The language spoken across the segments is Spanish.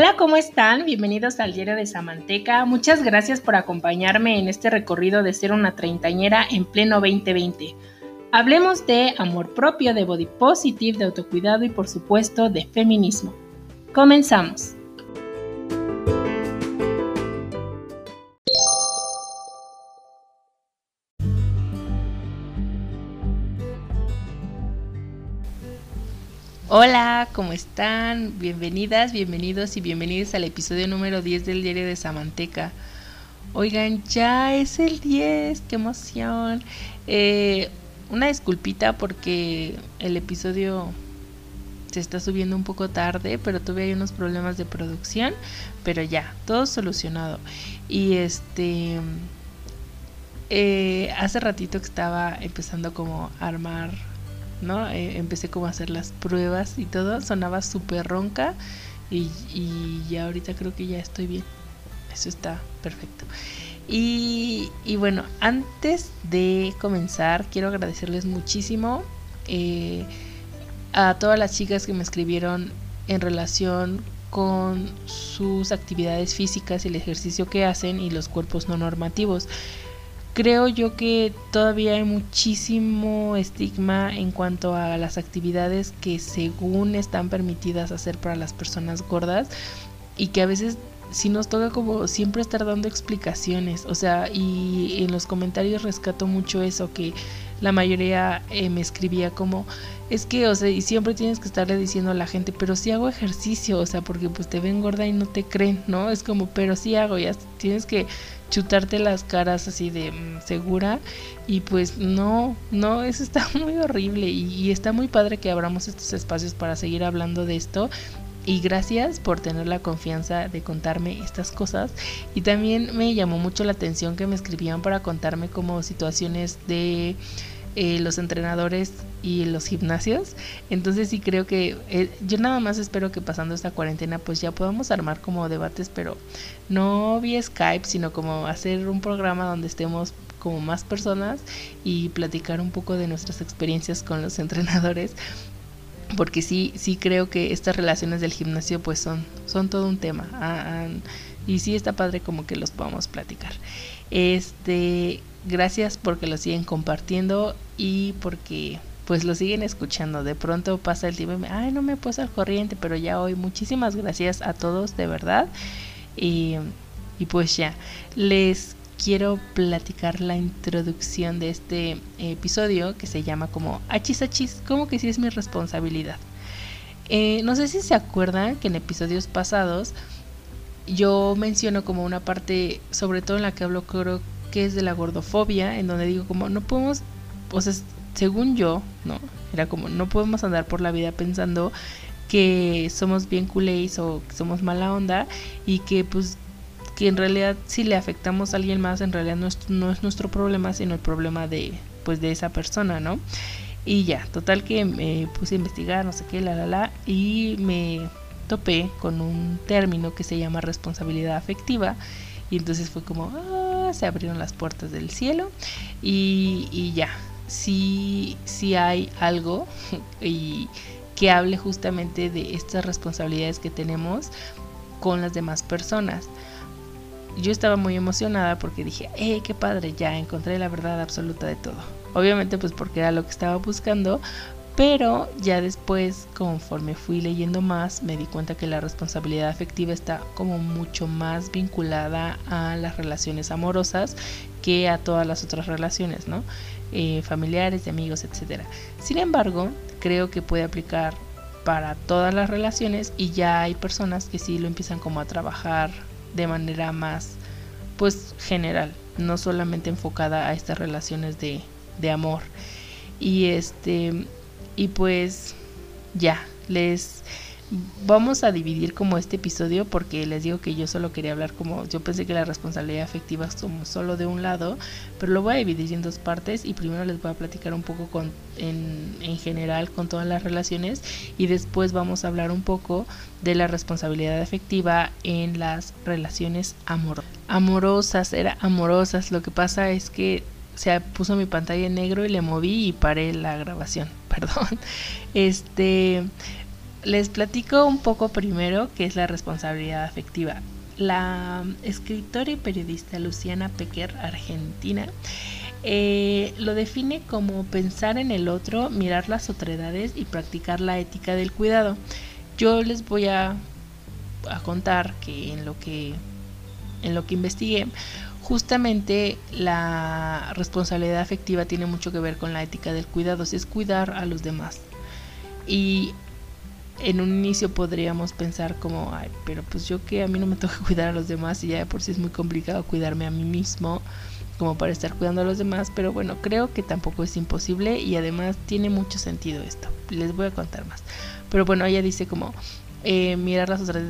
Hola, ¿cómo están? Bienvenidos al Diario de Samanteca. Muchas gracias por acompañarme en este recorrido de ser una treintañera en pleno 2020. Hablemos de amor propio, de body positive, de autocuidado y por supuesto de feminismo. Comenzamos. Hola, ¿cómo están? Bienvenidas, bienvenidos y bienvenidos al episodio número 10 del diario de Samanteca. Oigan, ya es el 10, qué emoción. Eh, una disculpita porque el episodio se está subiendo un poco tarde, pero tuve ahí unos problemas de producción, pero ya, todo solucionado. Y este, eh, hace ratito que estaba empezando como a armar ¿no? Eh, empecé como a hacer las pruebas y todo, sonaba súper ronca y, y ya ahorita creo que ya estoy bien. Eso está perfecto. Y, y bueno, antes de comenzar, quiero agradecerles muchísimo eh, a todas las chicas que me escribieron en relación con sus actividades físicas, el ejercicio que hacen y los cuerpos no normativos creo yo que todavía hay muchísimo estigma en cuanto a las actividades que según están permitidas hacer para las personas gordas y que a veces sí nos toca como siempre estar dando explicaciones, o sea, y en los comentarios rescato mucho eso que la mayoría eh, me escribía como es que, o sea, y siempre tienes que estarle diciendo a la gente, pero sí hago ejercicio, o sea, porque pues te ven gorda y no te creen, ¿no? Es como, pero sí hago, ya tienes que chutarte las caras así de mm, segura y pues no, no, eso está muy horrible y, está muy padre que abramos estos espacios para seguir hablando de esto y gracias por tener la confianza de contarme estas cosas y también me llamó mucho la atención que me escribían para contarme como situaciones de eh, los entrenadores y los gimnasios. Entonces sí creo que eh, yo nada más espero que pasando esta cuarentena pues ya podamos armar como debates, pero no vía Skype, sino como hacer un programa donde estemos como más personas y platicar un poco de nuestras experiencias con los entrenadores porque sí sí creo que estas relaciones del gimnasio pues son son todo un tema ah, ah, y sí está padre como que los podamos platicar este gracias porque lo siguen compartiendo y porque pues lo siguen escuchando. De pronto pasa el tiempo y me, ay, no me puse al corriente, pero ya hoy muchísimas gracias a todos, de verdad. Y pues ya, les quiero platicar la introducción de este episodio que se llama como Achis Achis, como que sí es mi responsabilidad. Eh, no sé si se acuerdan que en episodios pasados yo menciono como una parte, sobre todo en la que hablo creo que es de la gordofobia, en donde digo como no podemos, o sea, según yo, ¿no? Era como, no podemos andar por la vida pensando que somos bien culés o que somos mala onda y que pues que en realidad si le afectamos a alguien más en realidad no es, no es nuestro problema sino el problema de pues de esa persona no y ya total que me puse a investigar no sé qué la la la y me topé con un término que se llama responsabilidad afectiva y entonces fue como ah, se abrieron las puertas del cielo y, y ya si hay algo y que hable justamente de estas responsabilidades que tenemos con las demás personas. Yo estaba muy emocionada porque dije, eh, qué padre, ya encontré la verdad absoluta de todo. Obviamente pues porque era lo que estaba buscando, pero ya después, conforme fui leyendo más, me di cuenta que la responsabilidad afectiva está como mucho más vinculada a las relaciones amorosas que a todas las otras relaciones, ¿no? Eh, familiares, de amigos, etc. Sin embargo, creo que puede aplicar para todas las relaciones y ya hay personas que sí lo empiezan como a trabajar de manera más, pues, general, no solamente enfocada a estas relaciones de, de amor. Y este, y pues ya, les vamos a dividir como este episodio porque les digo que yo solo quería hablar como yo pensé que la responsabilidad afectiva somos solo de un lado, pero lo voy a dividir en dos partes y primero les voy a platicar un poco con, en, en general con todas las relaciones y después vamos a hablar un poco de la responsabilidad afectiva en las relaciones amorosas. Amorosas, era amorosas, lo que pasa es que se puso mi pantalla en negro y le moví y paré la grabación, perdón. Este, les platico un poco primero qué es la responsabilidad afectiva. La escritora y periodista Luciana Pecker, argentina, eh, lo define como pensar en el otro, mirar las otredades y practicar la ética del cuidado. Yo les voy a, a contar que en lo que en lo que investigué, justamente la responsabilidad afectiva tiene mucho que ver con la ética del cuidado, es cuidar a los demás. Y en un inicio podríamos pensar como, ay, pero pues yo que a mí no me toca cuidar a los demás y ya de por sí es muy complicado cuidarme a mí mismo como para estar cuidando a los demás, pero bueno, creo que tampoco es imposible y además tiene mucho sentido esto. Les voy a contar más. Pero bueno, ella dice como eh, mirar las otras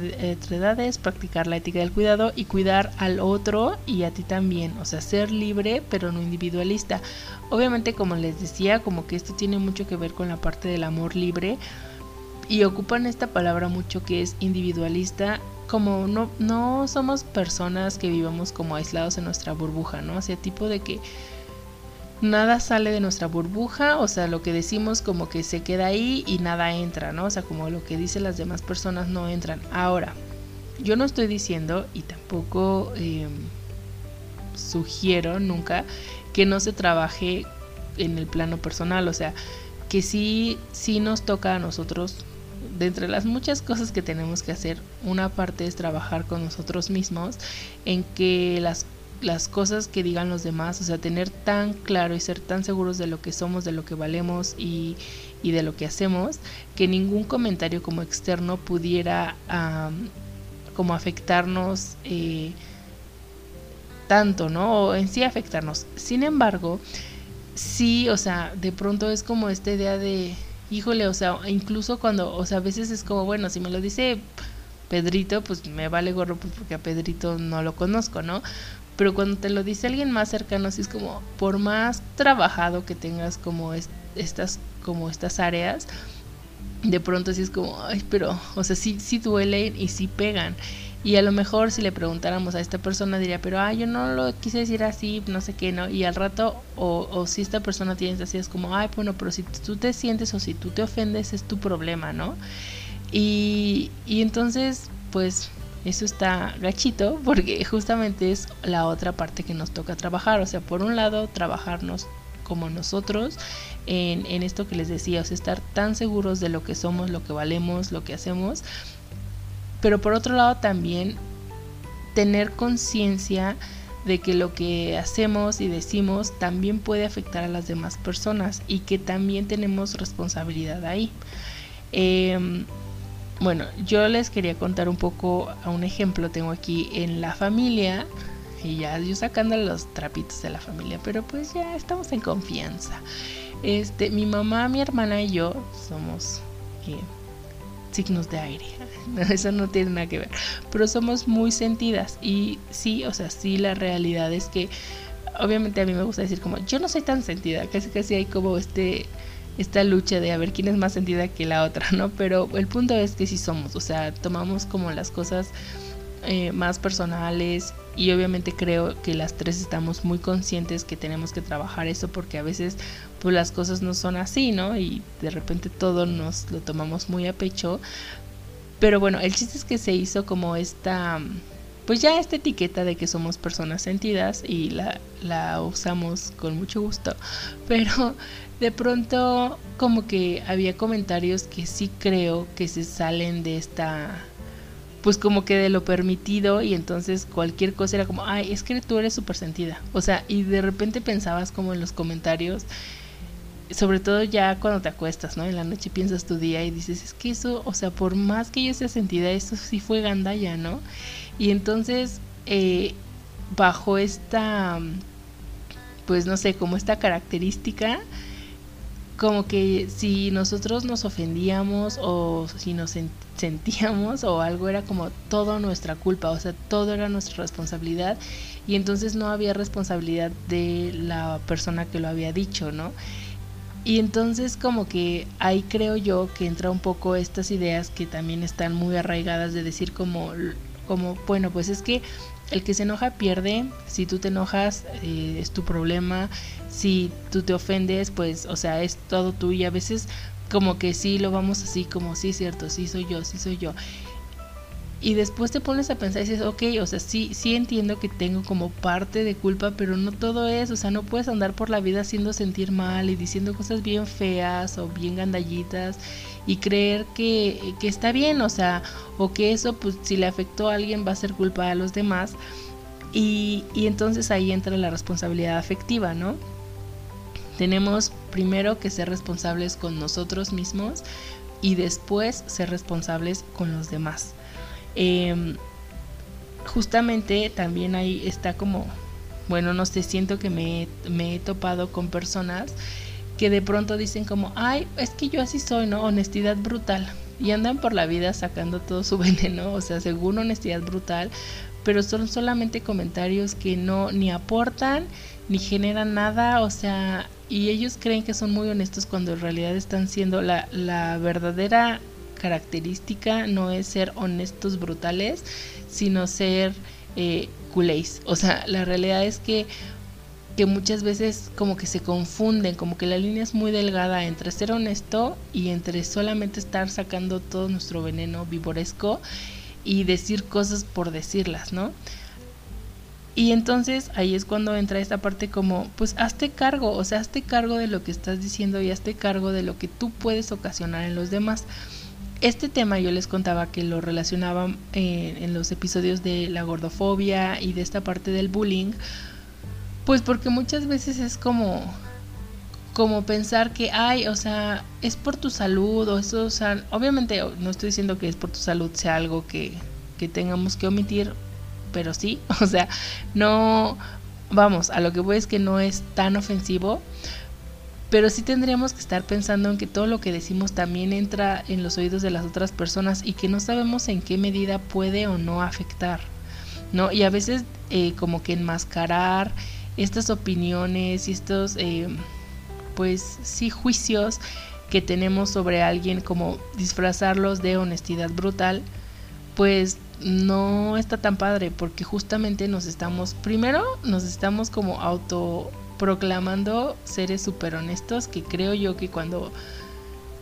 edades, practicar la ética del cuidado y cuidar al otro y a ti también, o sea, ser libre pero no individualista. Obviamente, como les decía, como que esto tiene mucho que ver con la parte del amor libre y ocupan esta palabra mucho que es individualista como no, no somos personas que vivamos como aislados en nuestra burbuja, ¿no? O sea, tipo de que nada sale de nuestra burbuja, o sea, lo que decimos como que se queda ahí y nada entra, ¿no? O sea, como lo que dicen las demás personas no entran. Ahora, yo no estoy diciendo y tampoco em, sugiero nunca que no se trabaje en el plano personal, o sea, que sí, sí nos toca a nosotros, de entre las muchas cosas que tenemos que hacer, una parte es trabajar con nosotros mismos en que las las cosas que digan los demás, o sea, tener tan claro y ser tan seguros de lo que somos, de lo que valemos y, y de lo que hacemos, que ningún comentario como externo pudiera como afectarnos eh, tanto, ¿no? O en sí afectarnos. Sin embargo, sí, o sea, de pronto es como esta idea de, híjole, o sea, incluso cuando, o sea, a veces es como, bueno, si me lo dice... Pedrito, pues me vale gorro pues, porque a Pedrito no lo conozco, ¿no? pero cuando te lo dice alguien más cercano, así es como, por más trabajado que tengas como estas, como estas áreas, de pronto así es como, ay, pero, o sea, sí, sí duelen y sí pegan. Y a lo mejor si le preguntáramos a esta persona diría, pero ay, yo no lo quise decir así, no sé qué, ¿no? Y al rato, o, o si esta persona tiene así, es como, ay, bueno, pero si tú te sientes o si tú te ofendes, es tu problema, ¿no? Y, y entonces, pues eso está gachito porque justamente es la otra parte que nos toca trabajar. O sea, por un lado, trabajarnos como nosotros en, en esto que les decía, o sea, estar tan seguros de lo que somos, lo que valemos, lo que hacemos. Pero por otro lado también tener conciencia de que lo que hacemos y decimos también puede afectar a las demás personas y que también tenemos responsabilidad ahí. Eh, bueno, yo les quería contar un poco a un ejemplo. Tengo aquí en la familia, y ya yo sacando los trapitos de la familia, pero pues ya estamos en confianza. Este, mi mamá, mi hermana y yo somos eh, signos de aire. Eso no tiene nada que ver. Pero somos muy sentidas. Y sí, o sea, sí, la realidad es que obviamente a mí me gusta decir como yo no soy tan sentida. Casi casi hay como este esta lucha de a ver quién es más sentida que la otra, ¿no? Pero el punto es que sí somos, o sea, tomamos como las cosas eh, más personales y obviamente creo que las tres estamos muy conscientes que tenemos que trabajar eso porque a veces pues las cosas no son así, ¿no? Y de repente todo nos lo tomamos muy a pecho. Pero bueno, el chiste es que se hizo como esta pues ya esta etiqueta de que somos personas sentidas y la, la usamos con mucho gusto. Pero de pronto como que había comentarios que sí creo que se salen de esta pues como que de lo permitido y entonces cualquier cosa era como, ay, es que tú eres súper sentida. O sea, y de repente pensabas como en los comentarios, sobre todo ya cuando te acuestas, ¿no? En la noche piensas tu día y dices, es que eso, o sea, por más que yo sea sentida, eso sí fue gandalla, ¿no? Y entonces, eh, bajo esta, pues no sé, como esta característica, como que si nosotros nos ofendíamos o si nos sentíamos o algo era como todo nuestra culpa, o sea, todo era nuestra responsabilidad y entonces no había responsabilidad de la persona que lo había dicho, ¿no? Y entonces como que ahí creo yo que entra un poco estas ideas que también están muy arraigadas de decir como, como bueno, pues es que el que se enoja pierde, si tú te enojas eh, es tu problema, si tú te ofendes, pues, o sea, es todo tú y a veces como que sí lo vamos así, como sí, cierto, sí soy yo, sí soy yo. Y después te pones a pensar y dices, ok, o sea, sí, sí entiendo que tengo como parte de culpa, pero no todo es, o sea, no puedes andar por la vida haciendo sentir mal y diciendo cosas bien feas o bien gandallitas y creer que, que está bien, o sea, o que eso, pues si le afectó a alguien va a ser culpa a los demás. Y, y entonces ahí entra la responsabilidad afectiva, ¿no? Tenemos primero que ser responsables con nosotros mismos y después ser responsables con los demás. Em, justamente también ahí está como, bueno, no sé, siento que me, me he topado con personas que de pronto dicen como, ay, es que yo así soy, ¿no? Honestidad brutal. Y andan por la vida sacando todo su veneno, o sea, según honestidad brutal, pero son solamente comentarios que no ni aportan ni generan nada, o sea, y ellos creen que son muy honestos cuando en realidad están siendo la, la verdadera característica no es ser honestos brutales, sino ser eh, culés. O sea, la realidad es que, que muchas veces como que se confunden, como que la línea es muy delgada entre ser honesto y entre solamente estar sacando todo nuestro veneno vivoresco y decir cosas por decirlas, ¿no? Y entonces ahí es cuando entra esta parte como, pues hazte cargo, o sea, hazte cargo de lo que estás diciendo y hazte cargo de lo que tú puedes ocasionar en los demás. Este tema yo les contaba que lo relacionaba eh, en los episodios de la gordofobia y de esta parte del bullying, pues porque muchas veces es como como pensar que ay, o sea, es por tu salud o eso, o sea, obviamente no estoy diciendo que es por tu salud sea algo que, que tengamos que omitir, pero sí, o sea, no, vamos, a lo que voy es que no es tan ofensivo, pero sí tendríamos que estar pensando en que todo lo que decimos también entra en los oídos de las otras personas y que no sabemos en qué medida puede o no afectar, ¿no? Y a veces eh, como que enmascarar estas opiniones y estos, eh, pues sí, juicios que tenemos sobre alguien, como disfrazarlos de honestidad brutal, pues no está tan padre porque justamente nos estamos, primero nos estamos como auto proclamando seres súper honestos que creo yo que cuando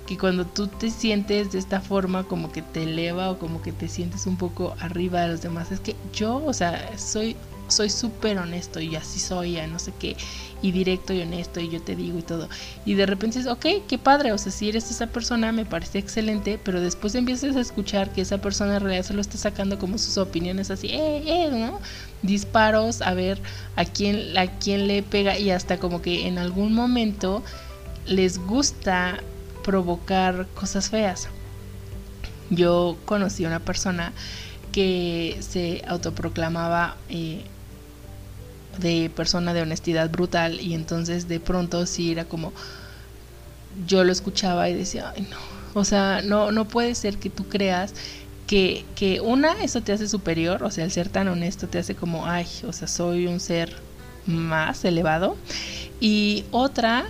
que cuando tú te sientes de esta forma como que te eleva o como que te sientes un poco arriba de los demás es que yo o sea soy soy súper honesto y así soy, no sé qué, y directo y honesto y yo te digo y todo. Y de repente dices, ok, qué padre, o sea, si eres esa persona me parece excelente, pero después empiezas a escuchar que esa persona en realidad se lo está sacando como sus opiniones así, eh, eh, ¿no? Disparos a ver a quién, a quién le pega y hasta como que en algún momento les gusta provocar cosas feas. Yo conocí a una persona que se autoproclamaba eh, de persona de honestidad brutal y entonces de pronto sí era como yo lo escuchaba y decía, ay no, o sea, no, no puede ser que tú creas que, que una, eso te hace superior, o sea, el ser tan honesto te hace como, ay, o sea, soy un ser más elevado. Y otra,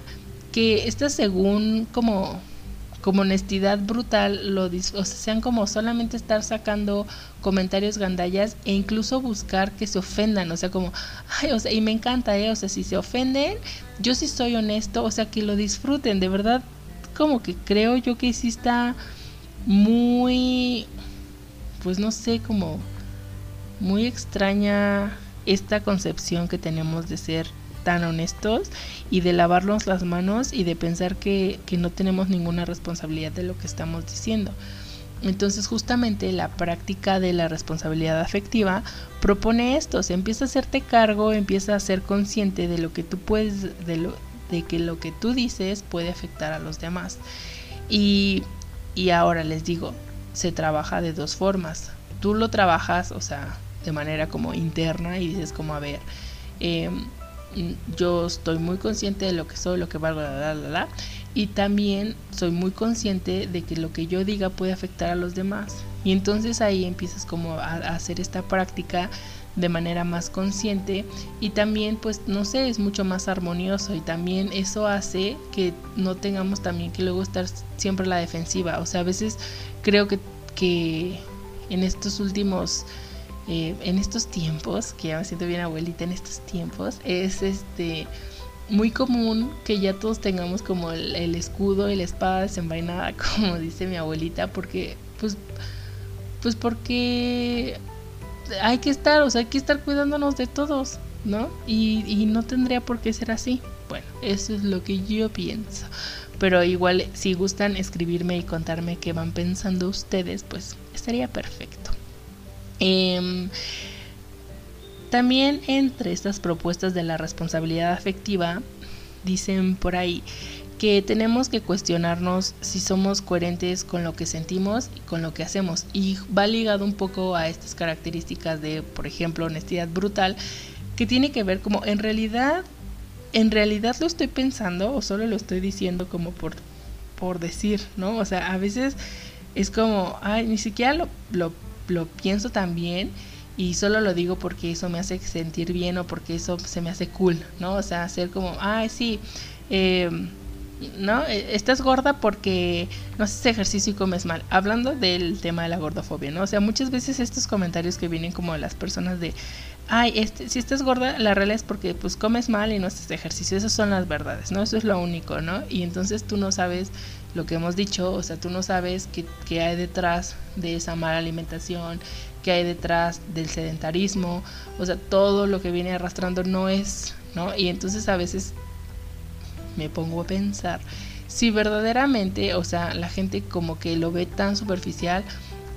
que esta según como como honestidad brutal, lo, sea, sean como solamente estar sacando comentarios gandallas e incluso buscar que se ofendan, o sea, como, ay, o sea, y me encanta, ¿eh? O sea, si se ofenden, yo sí soy honesto, o sea, que lo disfruten, de verdad, como que creo yo que sí está muy, pues no sé, como muy extraña esta concepción que tenemos de ser tan honestos y de lavarnos las manos y de pensar que, que no tenemos ninguna responsabilidad de lo que estamos diciendo. Entonces justamente la práctica de la responsabilidad afectiva propone esto, se empieza a hacerte cargo, empieza a ser consciente de lo que tú puedes, de, lo, de que lo que tú dices puede afectar a los demás. Y, y ahora les digo, se trabaja de dos formas. Tú lo trabajas, o sea, de manera como interna y dices como, a ver, eh, yo estoy muy consciente de lo que soy, lo que valgo, la, la, la, y también soy muy consciente de que lo que yo diga puede afectar a los demás. Y entonces ahí empiezas como a, a hacer esta práctica de manera más consciente y también pues no sé es mucho más armonioso y también eso hace que no tengamos también que luego estar siempre a la defensiva o sea a veces creo que, que en estos últimos eh, en estos tiempos, que ya me siento bien abuelita en estos tiempos, es este muy común que ya todos tengamos como el, escudo y la espada desenvainada, como dice mi abuelita, porque, pues, pues porque hay que estar, o sea, hay que estar cuidándonos de todos, ¿no? Y, y no tendría por qué ser así. Bueno, eso es lo que yo pienso. Pero igual, si gustan escribirme y contarme qué van pensando ustedes, pues estaría perfecto. Eh, también entre estas propuestas de la responsabilidad afectiva, dicen por ahí que tenemos que cuestionarnos si somos coherentes con lo que sentimos y con lo que hacemos. Y va ligado un poco a estas características de, por ejemplo, honestidad brutal, que tiene que ver como en realidad, en realidad lo estoy pensando o solo lo estoy diciendo como por, por decir, ¿no? O sea, a veces es como, ay, ni siquiera lo, lo, lo pienso tan bien y solo lo digo porque eso me hace sentir bien o porque eso se me hace cool, ¿no? O sea, hacer como, ay, sí, eh, ¿no? Estás gorda porque no haces ejercicio y comes mal. Hablando del tema de la gordofobia, ¿no? O sea, muchas veces estos comentarios que vienen como de las personas de, ay, este, si estás gorda, la realidad es porque pues comes mal y no haces ejercicio. Esas son las verdades, ¿no? Eso es lo único, ¿no? Y entonces tú no sabes lo que hemos dicho, o sea, tú no sabes qué, qué hay detrás de esa mala alimentación, que hay detrás del sedentarismo, o sea, todo lo que viene arrastrando no es, ¿no? Y entonces a veces me pongo a pensar si verdaderamente, o sea, la gente como que lo ve tan superficial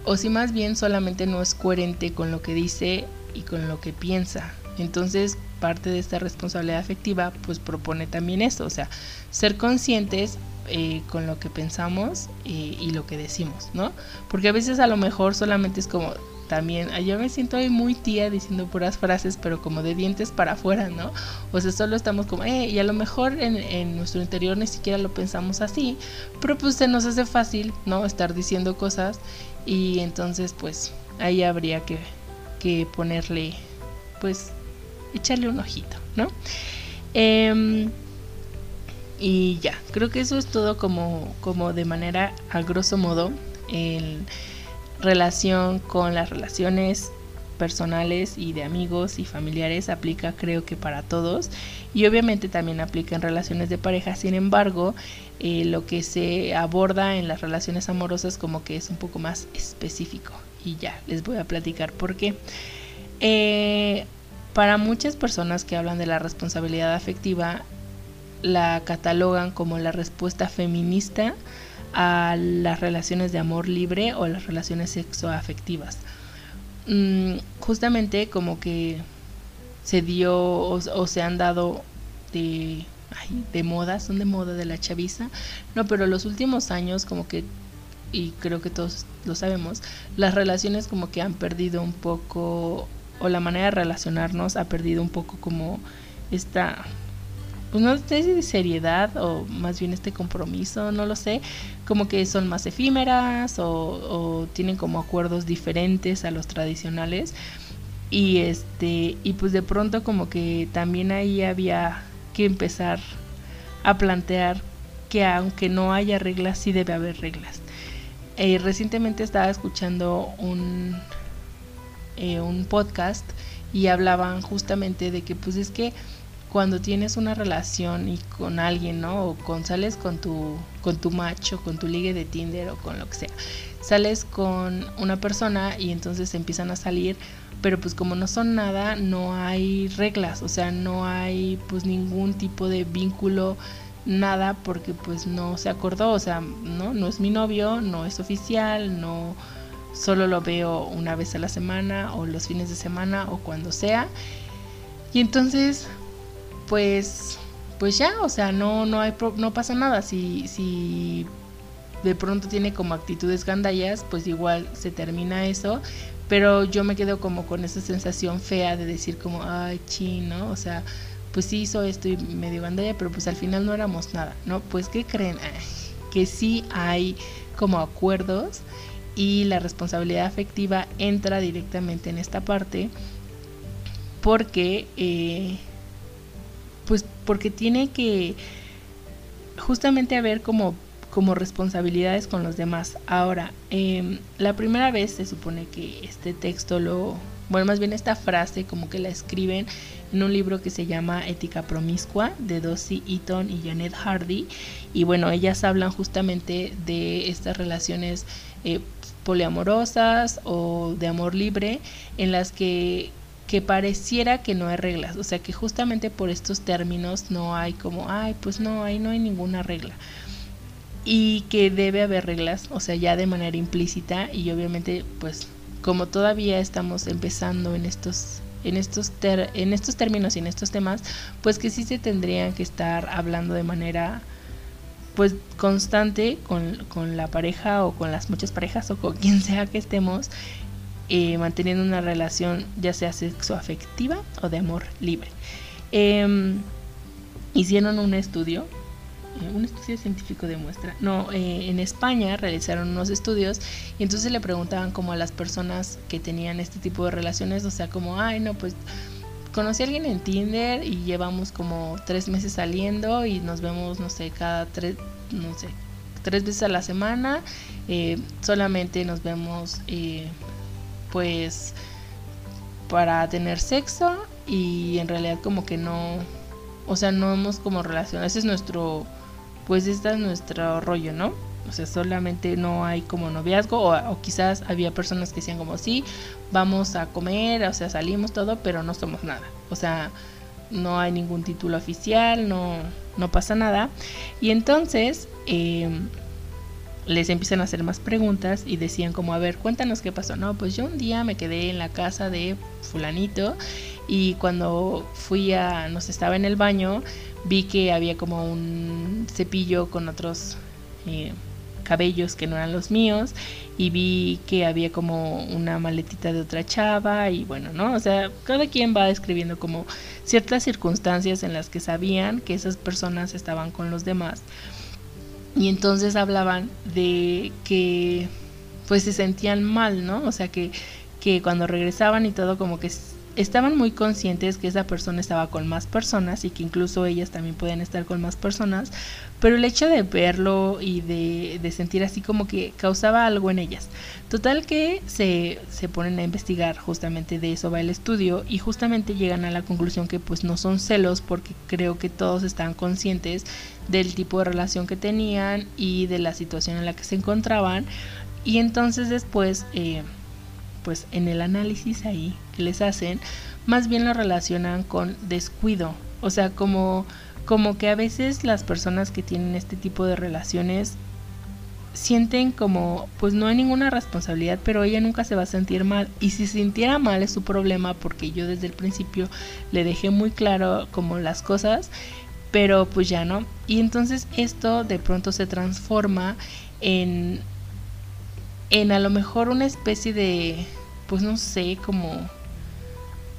o si más bien solamente no es coherente con lo que dice y con lo que piensa. Entonces, parte de esta responsabilidad afectiva pues propone también esto, o sea, ser conscientes eh, con lo que pensamos eh, y lo que decimos, ¿no? Porque a veces a lo mejor solamente es como también, yo me siento muy tía diciendo puras frases, pero como de dientes para afuera, ¿no? O sea, solo estamos como, eh, y a lo mejor en, nuestro interior ni siquiera lo pensamos así, pero pues se nos hace fácil, ¿no? Estar diciendo cosas y entonces pues ahí habría que, que ponerle, pues, echarle un ojito, ¿no? Em, y ya, creo que eso es todo como, como de manera a grosso modo. El, relación con las relaciones personales y de amigos y familiares aplica creo que para todos y obviamente también aplica en relaciones de pareja sin embargo eh, lo que se aborda en las relaciones amorosas como que es un poco más específico y ya les voy a platicar por qué eh, para muchas personas que hablan de la responsabilidad afectiva la catalogan como la respuesta feminista a las relaciones de amor libre o las relaciones sexoafectivas. Mm, justamente como que se dio o, se han dado de, de moda, son de moda de la chaviza, no, pero los últimos años como que, y creo que todos lo sabemos, las relaciones como que han perdido un poco, o la manera de relacionarnos ha perdido un poco como esta pues no sé si seriedad o más bien este compromiso, no lo sé, como que son más efímeras o, tienen como acuerdos diferentes a los tradicionales y este y pues de pronto como que también ahí había que empezar a plantear que aunque no haya reglas sí debe haber reglas. Eh, recientemente estaba escuchando un eh, un podcast y hablaban justamente de que pues es que cuando tienes una relación y con alguien, ¿no? O con sales con tu con tu macho, con tu ligue de Tinder o con lo que sea. Sales con una persona y entonces empiezan a salir, pero pues como no son nada, no hay reglas, o sea, no hay pues ningún tipo de vínculo nada porque pues no se acordó, o sea, no no es mi novio, no es oficial, no solo lo veo una vez a la semana o los fines de semana o cuando sea. Y entonces pues pues ya, o sea, no no hay no pasa nada. Si si de pronto tiene como actitudes gandallas, pues igual se termina eso, pero yo me quedo como con esa sensación fea de decir como, ay, chino, o sea, pues sí hizo esto y medio gandalla, pero pues al final no éramos nada, ¿no? Pues ¿qué creen? que sí hay como acuerdos y la responsabilidad afectiva entra directamente en esta parte porque eh, pues porque tiene que justamente haber como, como responsabilidades con los demás. Ahora, em, la primera vez se supone que este texto lo, bueno, más bien esta frase como que la escriben en un libro que se llama Ética Promiscua de Dossie Eaton y Janet Hardy. Y bueno, ellas hablan justamente de estas relaciones eh, poliamorosas o de amor libre en las que que pareciera que no hay reglas, o sea que justamente por estos términos no hay como, ay, pues no, ahí no hay ninguna regla. Y que debe haber reglas, o sea, ya de manera implícita y obviamente pues como todavía estamos empezando en estos en estos en estos términos y en estos temas, pues que sí se tendrían que estar hablando de manera pues constante con, la pareja o con las muchas parejas o con quien sea que estemos eh, manteniendo una relación ya sea sexoafectiva o de amor libre. Em, hicieron un estudio, un estudio científico demuestra, no, eh, en España realizaron unos estudios y entonces le preguntaban como a las personas que tenían este tipo de relaciones, o sea, como, ay, no, pues conocí a alguien en Tinder y llevamos como tres meses saliendo y nos vemos, no sé, cada tres, no sé, tres veces a la semana, solamente nos vemos pues para tener sexo y en realidad como que no, o sea, no hemos como relación, ese es nuestro, pues este es nuestro rollo, ¿no? O sea, solamente no hay como noviazgo o, quizás había personas que decían como sí, vamos a comer, o sea, salimos todo, pero no somos nada. O sea, no hay ningún título oficial, no, no pasa nada. Y entonces, eh, les empiezan a hacer más preguntas y decían como, a ver, cuéntanos qué pasó. No, pues yo un día me quedé en la casa de fulanito y cuando fui a, nos estaba en el baño, vi que había como un cepillo con otros eh, cabellos que no eran los míos y vi que había como una maletita de otra chava y bueno, ¿no? O sea, cada quien va describiendo como ciertas circunstancias en las que sabían que esas personas estaban con los demás y entonces hablaban de que pues se sentían mal, ¿no? O sea que, que cuando regresaban y todo como que estaban muy conscientes que esa persona estaba con más personas y que incluso ellas también pueden estar con más personas, pero el hecho de verlo y de, de sentir así como que causaba algo en ellas. Total que se, se, ponen a investigar, justamente de eso va el estudio y justamente llegan a la conclusión que pues no son celos porque creo que todos están conscientes del tipo de relación que tenían y de la situación en la que se encontraban y entonces después... Eh, pues en el análisis ahí les hacen, más bien lo relacionan con descuido. O sea, como, como que a veces las personas que tienen este tipo de relaciones sienten como, pues no hay ninguna responsabilidad, pero ella nunca se va a sentir mal. Y si sintiera mal es su problema, porque yo desde el principio le dejé muy claro como las cosas, pero pues ya no. Y entonces esto de pronto se transforma en en a lo mejor una especie de, pues no sé, como,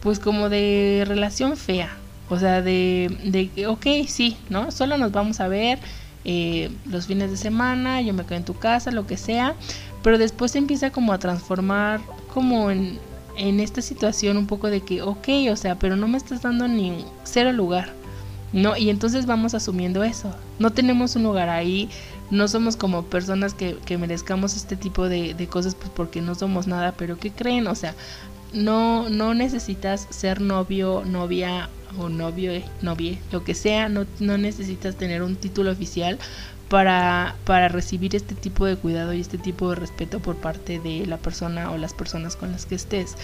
pues como de relación fea. O sea, de, de ok, sí, ¿no? Solo nos vamos a ver eh, los fines de semana, yo me quedo en tu casa, lo que sea. Pero después se empieza como a transformar como en, en esta situación un poco de que, ok, o sea, pero no me estás dando ni cero lugar. ¿no? Y entonces vamos asumiendo eso. No tenemos un lugar ahí, no somos como personas que, que merezcamos este tipo de, de, cosas pues porque no somos nada, pero ¿qué creen? O sea, no, no necesitas ser novio, novia o novio, novie, lo que sea, no, no necesitas tener un título oficial para, para recibir este tipo de cuidado y este tipo de respeto por parte de la persona o las personas con las que estés.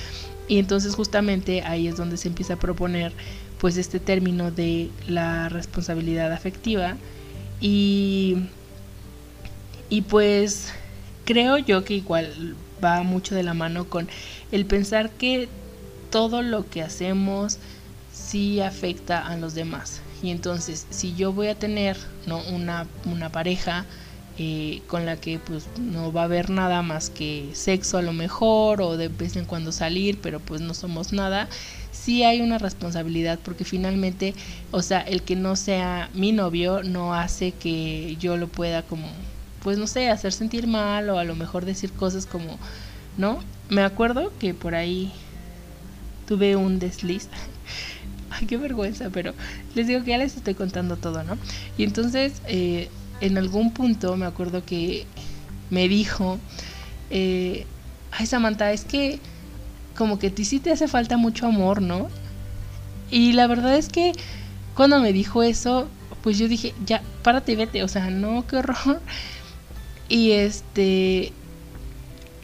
Y entonces justamente ahí es donde se empieza a proponer pues este término de la responsabilidad afectiva y y pues creo yo que igual va mucho de la mano con el pensar que todo lo que hacemos sí afecta a los demás. Y entonces, si yo voy a tener ¿no? una, una pareja eh, con la que pues no va a haber nada más que sexo a lo mejor o de vez en cuando salir, pero pues no somos nada, sí hay una responsabilidad porque finalmente, o sea, el que no sea mi novio no hace que yo lo pueda como pues no sé, hacer sentir mal o a lo mejor decir cosas como, ¿no? Me acuerdo que por ahí tuve un desliz. Ay, qué vergüenza, pero les digo que ya les estoy contando todo, ¿no? Y entonces, eh, en algún punto me acuerdo que me dijo, eh, ay Samantha, es que como que a ti sí te hace falta mucho amor, ¿no? Y la verdad es que cuando me dijo eso, pues yo dije, ya, párate y vete, o sea, no, qué horror. Y este,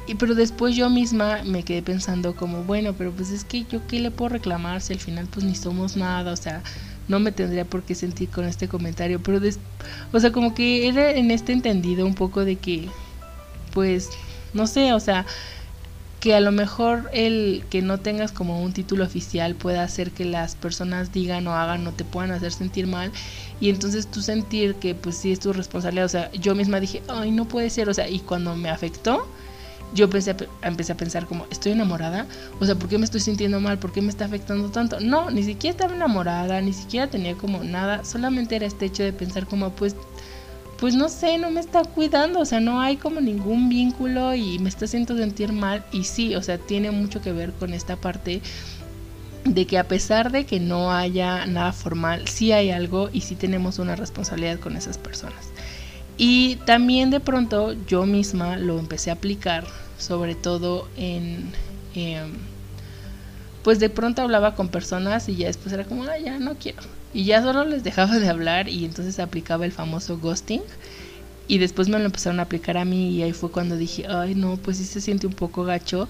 y pero después yo misma me quedé pensando como, bueno, pero pues es que yo qué le puedo reclamar si al final pues ni somos nada, o sea, no me tendría por qué sentir con este comentario, pero des o sea, como que era en este entendido un poco de que pues no sé, o sea, que a lo mejor el que no tengas como un título oficial pueda hacer que las personas digan o hagan o te puedan hacer sentir mal y entonces tú sentir que pues sí es tu responsabilidad, o sea, yo misma dije, ay, no puede ser, o sea, y cuando me afectó, yo empecé a, empecé a pensar como, ¿estoy enamorada? O sea, ¿por qué me estoy sintiendo mal? ¿Por qué me está afectando tanto? No, ni siquiera estaba enamorada, ni siquiera tenía como nada, solamente era este hecho de pensar como, pues pues no sé, no me está cuidando, o sea, no hay como ningún vínculo y me está haciendo sentir mal y sí, o sea, tiene mucho que ver con esta parte de que a pesar de que no haya nada formal, sí hay algo y sí tenemos una responsabilidad con esas personas. Y también de pronto yo misma lo empecé a aplicar, sobre todo en... Em, pues de pronto hablaba con personas y ya después era como, ah, ya no quiero. Y ya solo les dejaba de hablar y entonces aplicaba el famoso ghosting. Y después me lo empezaron a aplicar a mí y ahí fue cuando dije, ay no, pues sí se siente un poco gacho.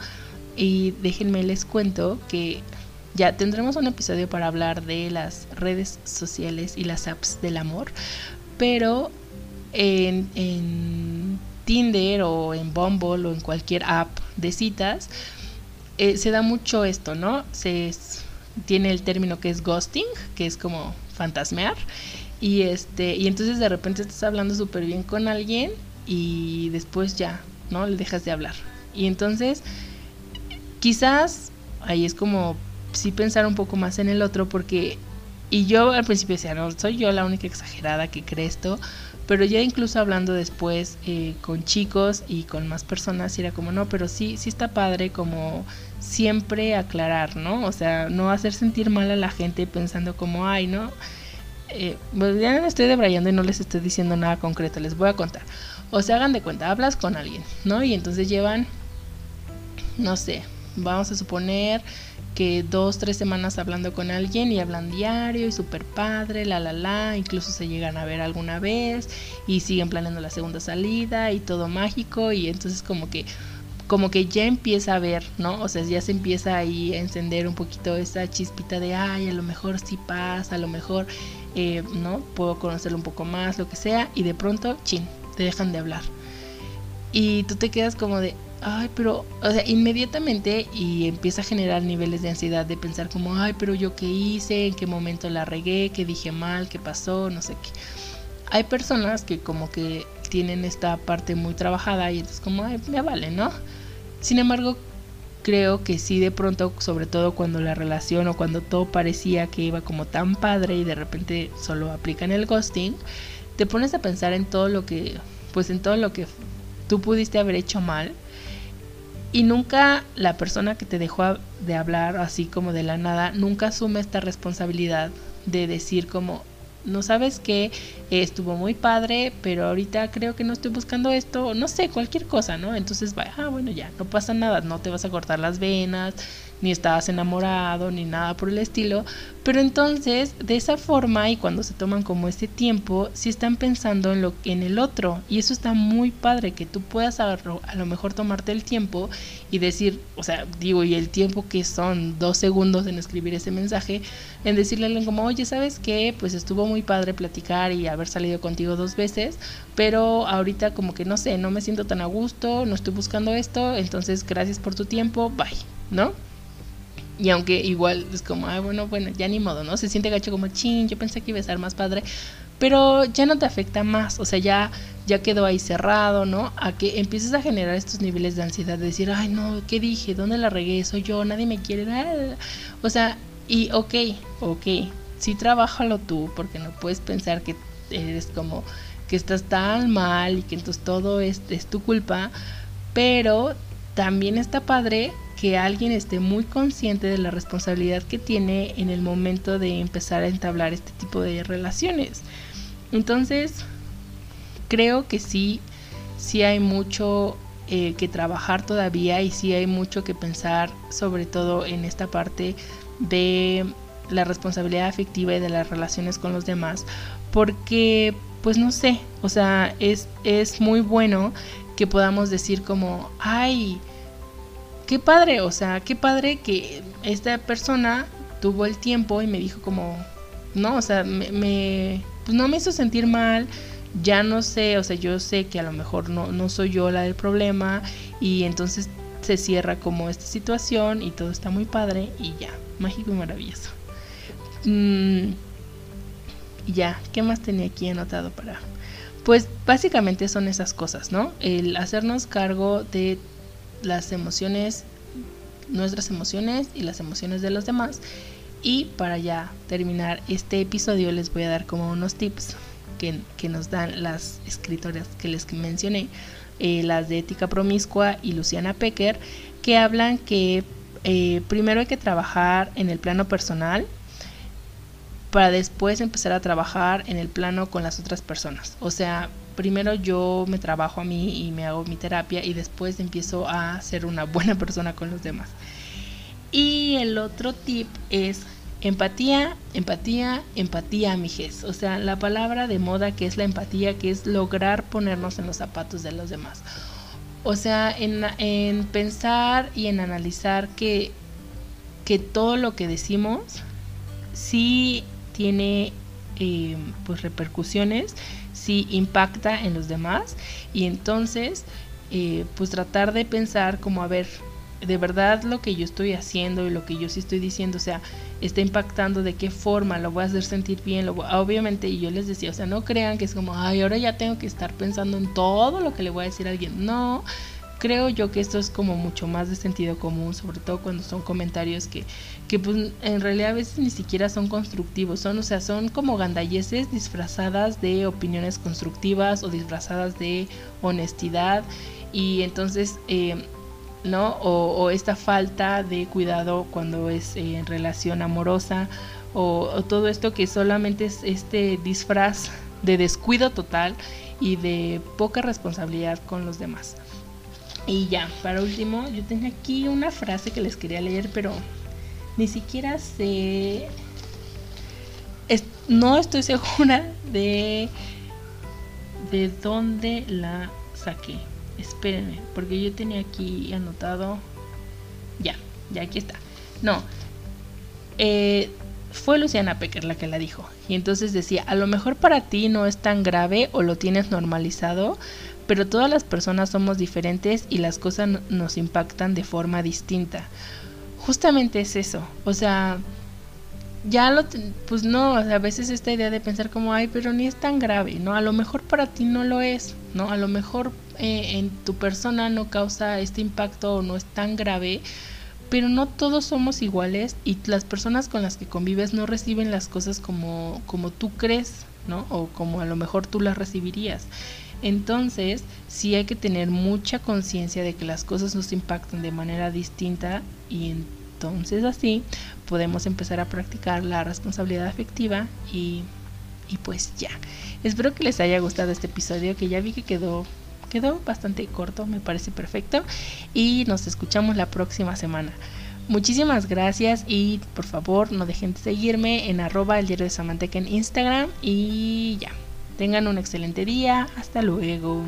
Y déjenme les cuento que ya tendremos un episodio para hablar de las redes sociales y las apps del amor. Pero en, en Tinder o en Bumble o en cualquier app de citas, eh, se da mucho esto, ¿no? Se tiene el término que es ghosting, que es como fantasmear. Y este, y entonces de repente estás hablando súper bien con alguien y después ya, ¿no? Le dejas de hablar. Y entonces, quizás ahí es como sí pensar un poco más en el otro porque y yo al principio decía, no, soy yo la única exagerada que cree esto, pero ya incluso hablando después eh, con chicos y con más personas, era como, no, pero sí, sí está padre como siempre aclarar, ¿no? O sea, no hacer sentir mal a la gente pensando como, ay, ¿no? Eh, pues ya me estoy debrayando y no les estoy diciendo nada concreto, les voy a contar. O sea, hagan de cuenta, hablas con alguien, ¿no? Y entonces llevan, no sé, vamos a suponer que dos, tres semanas hablando con alguien y hablan diario y súper padre, la, la, la, incluso se llegan a ver alguna vez y siguen planeando la segunda salida y todo mágico y entonces como que como que ya empieza a ver, ¿no? O sea, ya se empieza ahí a encender un poquito esa chispita de, ay, a lo mejor sí pasa, a lo mejor, eh, ¿no? Puedo conocerlo un poco más, lo que sea, y de pronto, chin, te dejan de hablar. Y tú te quedas como de, ay, pero, o sea, inmediatamente y empieza a generar niveles de ansiedad de pensar como, ay, pero yo qué hice, en qué momento la regué, qué dije mal, qué pasó, no sé qué. Hay personas que como que tienen esta parte muy trabajada y entonces como, ay, me vale, ¿no? Sin embargo, creo que sí de pronto, sobre todo cuando la relación o cuando todo parecía que iba como tan padre y de repente solo aplican el ghosting, te pones a pensar en todo lo que, pues en todo lo que tú pudiste haber hecho mal y nunca la persona que te dejó de hablar así como de la nada, nunca asume esta responsabilidad de decir como, no sabes que estuvo muy padre, pero ahorita creo que no estoy buscando esto, no sé, cualquier cosa, ¿no? Entonces, va, ah, bueno, ya, no pasa nada, no te vas a cortar las venas, ni estabas enamorado, ni nada por el estilo. Pero entonces, de esa forma y cuando se toman como este tiempo, sí están pensando en, lo, en el otro. Y eso está muy padre, que tú puedas a, lo mejor tomarte el tiempo y decir, o sea, digo, y el tiempo que son dos segundos en escribir ese mensaje, en decirle a como, oye, ¿sabes qué? Pues estuvo muy padre platicar y haber salido contigo dos veces, pero ahorita como que no sé, no me siento tan a gusto, no estoy buscando esto, entonces gracias por tu tiempo, bye, ¿no? Y aunque igual es como, ah, bueno, bueno, ya ni modo, ¿no? Se siente gacho como, chin, yo pensé que iba a estar más padre, pero ya no te afecta más, o sea, ya, ya quedó ahí cerrado, ¿no? A que empieces a generar estos niveles de ansiedad, de decir, ay, no, ¿qué dije? ¿Dónde la regué? Soy yo, nadie me quiere, o sea, y ok, ok, sí trabájalo tú, porque no puedes pensar que eres como, que estás tan mal y que entonces todo es, es tu culpa, pero también está padre que alguien esté muy consciente de la responsabilidad que tiene en el momento de empezar a entablar este tipo de relaciones. Entonces, creo que sí, sí hay mucho eh, que trabajar todavía y sí hay mucho que pensar, sobre todo en esta parte de la responsabilidad afectiva y de las relaciones con los demás, porque pues no sé, o sea, es, es muy bueno que podamos decir como, ay, qué padre, o sea, qué padre que esta persona tuvo el tiempo y me dijo como, no, o sea, me, pues no me hizo sentir mal, ya no sé, o sea, yo sé que a lo mejor no, no soy yo la del problema y entonces se cierra como esta situación y todo está muy padre y ya, mágico y maravilloso. Mm, ya, ¿qué más tenía aquí anotado para...? Pues básicamente son esas cosas, ¿no? El hacernos cargo de las emociones, nuestras emociones y las emociones de los demás. Y para ya terminar este episodio les voy a dar como unos tips que, nos dan las escritoras que les mencioné, eh, las de Ética Promiscua y Luciana Pecker, que hablan que eh, primero hay que trabajar en el plano personal para después empezar a trabajar en el plano con las otras personas. O sea, primero yo me trabajo a mí y me hago mi terapia y después empiezo a ser una buena persona con los demás. Y el otro tip es Empatía, empatía, empatía, mijes. O sea, la palabra de moda que es la empatía, que es lograr ponernos en los zapatos de los demás. O sea, en, pensar y en analizar que, que todo lo que decimos sí tiene eh, pues repercusiones, sí impacta en los demás y entonces eh, pues tratar de pensar como a ver, de verdad lo que yo estoy haciendo y lo que yo sí estoy diciendo, o sea, está impactando, de qué forma lo voy a hacer sentir bien, lo obviamente, y yo les decía, o sea, no crean que es como, ay, ahora ya tengo que estar pensando en todo lo que le voy a decir a alguien, no, creo yo que esto es como mucho más de sentido común, sobre todo cuando son comentarios que, que pues en realidad a veces ni siquiera son constructivos, son, o sea, son como gandalleces disfrazadas de opiniones constructivas o disfrazadas de honestidad y entonces eh, ¿no? O, esta falta de cuidado cuando es eh, en relación amorosa o, todo esto que solamente es este disfraz de descuido total y de poca responsabilidad con los demás. Y ya, para último, yo tenía aquí una frase que les quería leer, pero ni siquiera sé... no estoy segura de de dónde la saqué. Espérenme, porque yo tenía aquí anotado. Ya, ya aquí está. No. Eh, fue Luciana Pecker la que la dijo. Y entonces decía, a lo mejor para ti no es tan grave o lo tienes normalizado, pero todas las personas somos diferentes y las cosas nos impactan de forma distinta. Justamente es eso. O sea, ya lo, pues no, a veces esta idea de pensar como, ay, pero ni es tan grave, ¿no? A lo mejor para ti no lo es, ¿no? A lo mejor eh, en tu persona no causa este impacto o no es tan grave, pero no todos somos iguales y las personas con las que convives no reciben las cosas como, como tú crees, ¿no? O como a lo mejor tú las recibirías. Entonces, sí hay que tener mucha conciencia de que las cosas nos impactan de manera distinta y entonces así podemos empezar a practicar la responsabilidad afectiva y, y pues ya. Espero que les haya gustado este episodio que ya vi que quedó quedó bastante corto, me parece perfecto y nos escuchamos la próxima semana. Muchísimas gracias y por favor no dejen de seguirme en arroba el diario de Samanteca en Instagram y ya. Tengan un excelente día. Hasta luego.